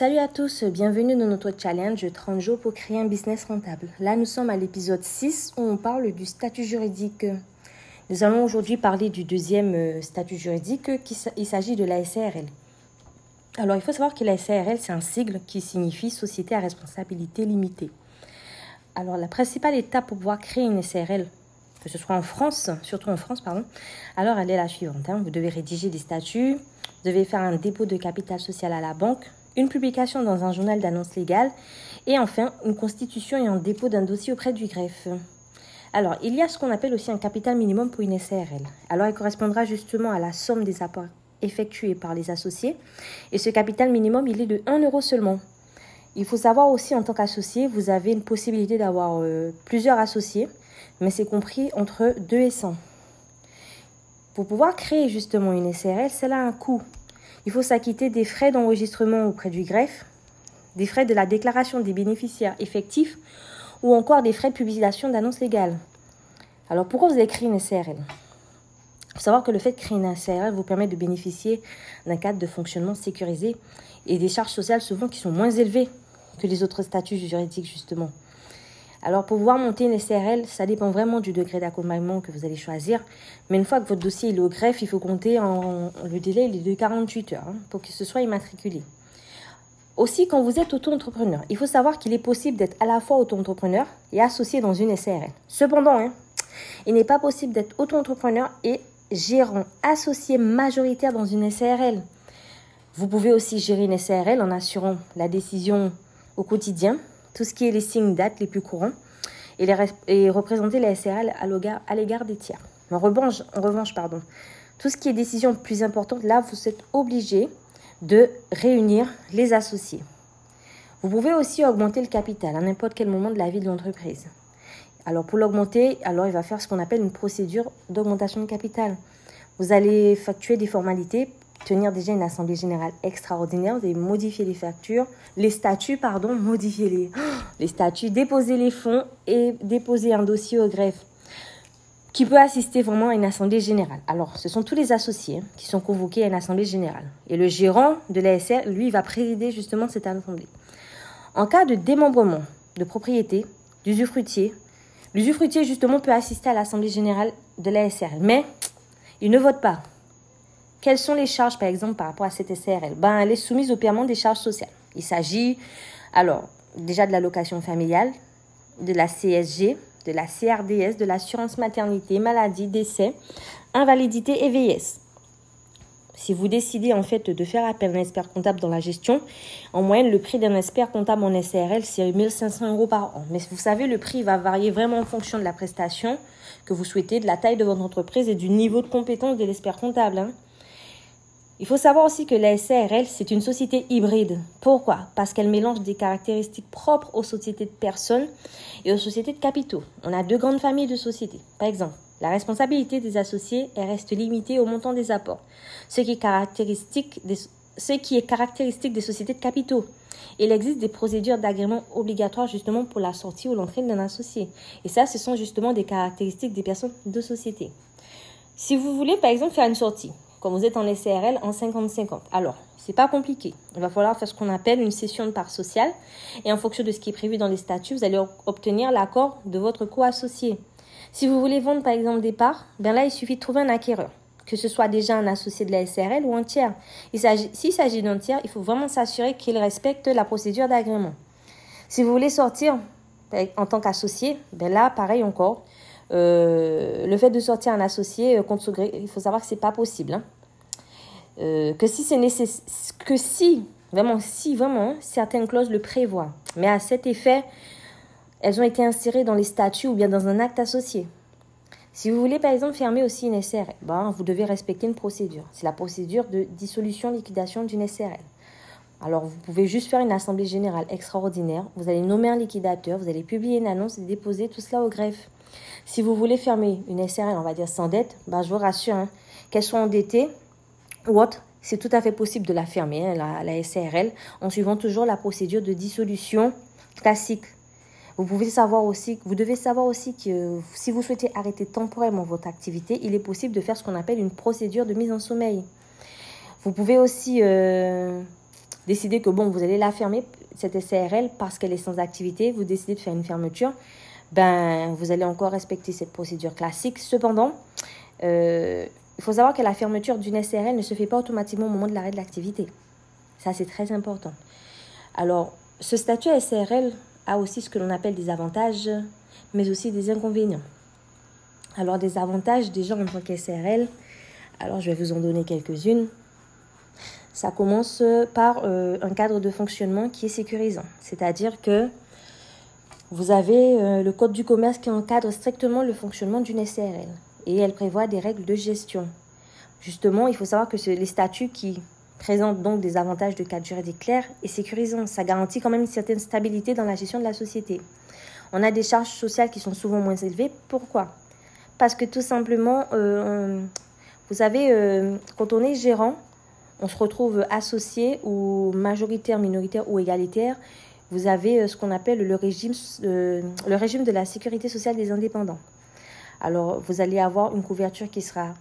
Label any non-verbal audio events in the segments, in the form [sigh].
Salut à tous, bienvenue dans notre challenge 30 jours pour créer un business rentable. Là, nous sommes à l'épisode 6 où on parle du statut juridique. Nous allons aujourd'hui parler du deuxième euh, statut juridique, il s'agit de la SARL. Alors, il faut savoir que la SARL, c'est un sigle qui signifie Société à responsabilité limitée. Alors, la principale étape pour pouvoir créer une SARL, que ce soit en France, surtout en France, pardon, alors elle est la suivante. Hein. Vous devez rédiger des statuts, vous devez faire un dépôt de capital social à la banque, une publication dans un journal d'annonce légale et enfin une constitution et un dépôt d'un dossier auprès du greffe. Alors, il y a ce qu'on appelle aussi un capital minimum pour une SARL. Alors, il correspondra justement à la somme des apports effectués par les associés. Et ce capital minimum, il est de 1 euro seulement. Il faut savoir aussi, en tant qu'associé, vous avez une possibilité d'avoir euh, plusieurs associés, mais c'est compris entre 2 et 100. Pour pouvoir créer justement une SARL, cela a un coût. Il faut s'acquitter des frais d'enregistrement auprès du greffe, des frais de la déclaration des bénéficiaires effectifs ou encore des frais de publication d'annonces légales. Alors pourquoi vous avez créé une SARL Il faut savoir que le fait de créer une SARL vous permet de bénéficier d'un cadre de fonctionnement sécurisé et des charges sociales souvent qui sont moins élevées que les autres statuts juridiques justement. Alors pour pouvoir monter une SRL, ça dépend vraiment du degré d'accompagnement que vous allez choisir. Mais une fois que votre dossier est au greffe, il faut compter en, le délai est de 48 heures hein, pour que ce soit immatriculé. Aussi, quand vous êtes auto-entrepreneur, il faut savoir qu'il est possible d'être à la fois auto-entrepreneur et associé dans une SRL. Cependant, hein, il n'est pas possible d'être auto-entrepreneur et gérant associé majoritaire dans une SRL. Vous pouvez aussi gérer une SRL en assurant la décision au quotidien, tout ce qui est les signes dates les plus courants et, les, représenter la SRL à l'égard des tiers. En revanche, en revanche pardon, tout ce qui est décision plus importante, là, vous êtes obligé de réunir les associés. Vous pouvez aussi augmenter le capital à n'importe quel moment de la vie de l'entreprise. Alors pour l'augmenter, alors il va faire ce qu'on appelle une procédure d'augmentation de capital. Vous allez factuer des formalités tenir déjà une assemblée générale extraordinaire, vous allez modifier les factures, les statuts, pardon, modifier [gasps] les, statuts, déposer les fonds et déposer un dossier au greffe qui peut assister vraiment à une assemblée générale. Alors, ce sont tous les associés hein, qui sont convoqués à une assemblée générale. Et le gérant de l'ASR, lui, va présider justement cette assemblée. En cas de démembrement de propriété, d'usufruitier, l'usufruitier, justement, peut assister à l'assemblée générale de l'ASR. Mais il ne vote pas. Quelles sont les charges, par exemple, par rapport à cette SRL ben, Elle est soumise au paiement des charges sociales. Il s'agit, alors, déjà de la location familiale, de la CSG, de la CRDS, de l'assurance maternité, maladie, décès, invalidité et vieillesse. Si vous décidez en fait de faire appel à un expert comptable dans la gestion, en moyenne, le prix d'un expert comptable en SRL, c'est 1500 euros par an. Mais vous savez, le prix va varier vraiment en fonction de la prestation que vous souhaitez, de la taille de votre entreprise et du niveau de compétence de l'expert comptable. Hein. Il faut savoir aussi que la SARL, c'est une société hybride. Pourquoi? Parce qu'elle mélange des caractéristiques propres aux sociétés de personnes et aux sociétés de capitaux. On a deux grandes familles de sociétés. Par exemple, la responsabilité des associés reste limitée au montant des apports, ce qui est caractéristique des, ce qui est caractéristique des sociétés de capitaux. Il existe des procédures d'agrément obligatoires justement pour la sortie ou l'entrée d'un associé. Et ça, ce sont justement des caractéristiques des personnes de société. Si vous voulez par exemple faire une sortie, quand vous êtes en SRL en 50-50. Alors, c'est pas compliqué. Il va falloir faire ce qu'on appelle une session de part sociale. Et en fonction de ce qui est prévu dans les statuts, vous allez obtenir l'accord de votre co-associé. Si vous voulez vendre par exemple des parts, bien là, il suffit de trouver un acquéreur. Que ce soit déjà un associé de la SRL ou un tiers. S'il s'agit d'un tiers, il faut vraiment s'assurer qu'il respecte la procédure d'agrément. Si vous voulez sortir en tant qu'associé, bien là, pareil encore, euh, le fait de sortir un associé euh, il faut savoir que c'est pas possible. Hein. Euh, que si c'est nécessaire, que si vraiment, si vraiment certaines clauses le prévoient, mais à cet effet, elles ont été insérées dans les statuts ou bien dans un acte associé. Si vous voulez par exemple fermer aussi une SRL, ben, vous devez respecter une procédure. C'est la procédure de dissolution, liquidation d'une SRL. Alors vous pouvez juste faire une assemblée générale extraordinaire, vous allez nommer un liquidateur, vous allez publier une annonce et déposer tout cela au greffe. Si vous voulez fermer une SRL, on va dire sans dette, ben, je vous rassure, hein, qu'elle soit endettée ou autre, c'est tout à fait possible de la fermer, hein, la, la, SRL, en suivant toujours la procédure de dissolution classique. Vous pouvez savoir aussi, vous devez savoir aussi que si vous souhaitez arrêter temporairement votre activité, il est possible de faire ce qu'on appelle une procédure de mise en sommeil. Vous pouvez aussi euh, décidez que bon, vous allez la fermer, cette SARL, parce qu'elle est sans activité, vous décidez de faire une fermeture, ben, vous allez encore respecter cette procédure classique. Cependant, euh, il faut savoir que la fermeture d'une SRL ne se fait pas automatiquement au moment de l'arrêt de l'activité. Ça, c'est très important. Alors, ce statut SRL a aussi ce que l'on appelle des avantages, mais aussi des inconvénients. Alors, des avantages déjà en tant qu'SRL, alors je vais vous en donner quelques-unes. Ça commence par euh, un cadre de fonctionnement qui est sécurisant. C'est-à-dire que vous avez euh, le Code du commerce qui encadre strictement le fonctionnement d'une SRL et elle prévoit des règles de gestion. Justement, il faut savoir que les statuts qui présentent donc des avantages de cadre juridique clair et sécurisant, ça garantit quand même une certaine stabilité dans la gestion de la société. On a des charges sociales qui sont souvent moins élevées. Pourquoi? Parce que tout simplement, euh, vous savez, euh, quand on est gérant, on se retrouve associé ou majoritaire, minoritaire ou égalitaire. Vous avez euh, ce qu'on appelle le régime, le régime de la sécurité sociale des indépendants. Alors, vous allez avoir une couverture qui sera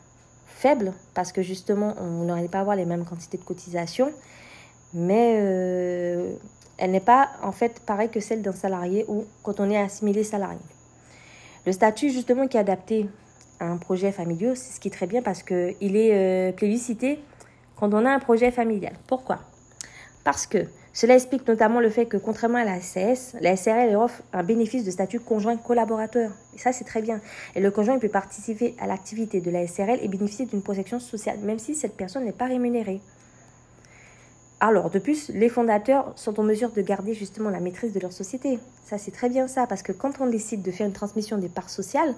faible parce que justement, on n'aurait pas avoir les mêmes quantités de cotisation, mais euh, elle n'est pas en fait pareille que celle d'un salarié ou quand on est assimilé salarié. Le statut justement qui est adapté à un projet familial, c'est ce qui est très bien parce qu'il est euh, plébiscité quand on a un projet familial. Pourquoi? Parce que cela explique notamment le fait que, contrairement à la SAS, la SRL offre un bénéfice de statut conjoint collaborateur. Et ça, c'est très bien. Et le conjoint peut participer à l'activité de la SRL et bénéficier d'une protection sociale, même si cette personne n'est pas rémunérée. Alors, de plus, les fondateurs sont en mesure de garder justement la maîtrise de leur société. Ça, c'est très bien ça, parce que quand on décide de faire une transmission des parts sociales,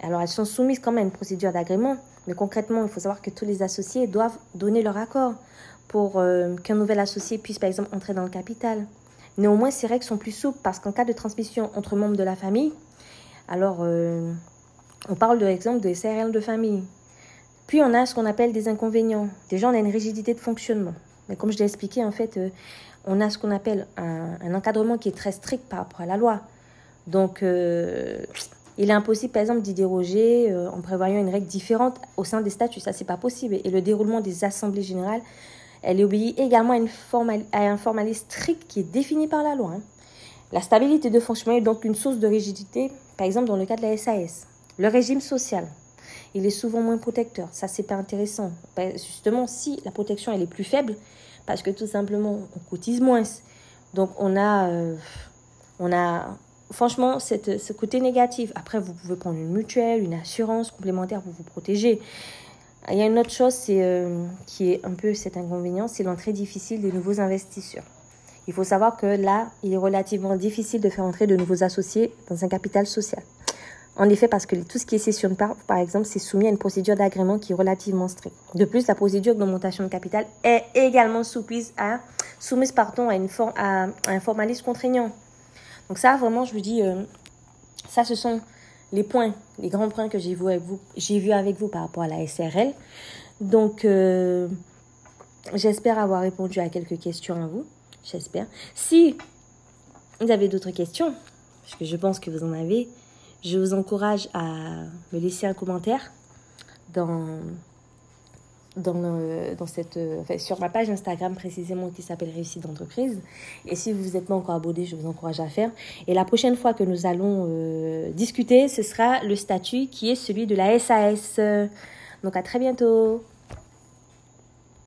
alors elles sont soumises quand même à une procédure d'agrément, mais concrètement, il faut savoir que tous les associés doivent donner leur accord pour euh, qu'un nouvel associé puisse par exemple entrer dans le capital. Néanmoins, ces règles sont plus souples parce qu'en cas de transmission entre membres de la famille, alors euh, on parle de l'exemple de SRL de famille. Puis on a ce qu'on appelle des inconvénients. Déjà, on a une rigidité de fonctionnement. Mais comme je l'ai expliqué, en fait, euh, on a ce qu'on appelle un, encadrement qui est très strict par rapport à la loi. Donc, il est impossible, par exemple, d'y déroger en prévoyant une règle différente au sein des statuts. Ça, c'est pas possible. Et le déroulement des assemblées générales elle obéit également à, un formalisme strict qui est défini par la loi. Hein. La stabilité de fonctionnement est donc une source de rigidité, par exemple dans le cas de la SAS. Le régime social, il est souvent moins protecteur. Ça, c'est pas intéressant. Ben, justement, si la protection elle est plus faible, parce que tout simplement on cotise moins, donc on a, euh, on a franchement ce côté négatif. Après, vous pouvez prendre une mutuelle, une assurance complémentaire pour vous protéger. Il y a une autre chose euh, qui est un peu cet inconvénient, c'est l'entrée difficile des nouveaux investisseurs. Il faut savoir que là, il est relativement difficile de faire entrer de nouveaux associés dans un capital social. En effet, parce que tout ce qui est cession de part, par exemple, c'est soumis à une procédure d'agrément qui est relativement stricte. De plus, la procédure d'augmentation de capital est également soumise à, soumise, pardon, à, une à, un formalisme contraignant. Donc ça, vraiment, je vous dis, euh, ça, ce sont les points, les grands points que j'ai vu avec vous, j'ai vu avec vous par rapport à la SRL. Donc, euh, j'espère avoir répondu à quelques questions à vous. J'espère. Si vous avez d'autres questions, parce que je pense que vous en avez, je vous encourage à me laisser un commentaire dans dans, cette, euh, sur ma page Instagram précisément qui s'appelle Réussite d'entreprise. Et si vous n'êtes pas encore abonné, je vous encourage à faire. Et la prochaine fois que nous allons euh, discuter, ce sera le statut qui est celui de la SAS. Donc à très bientôt.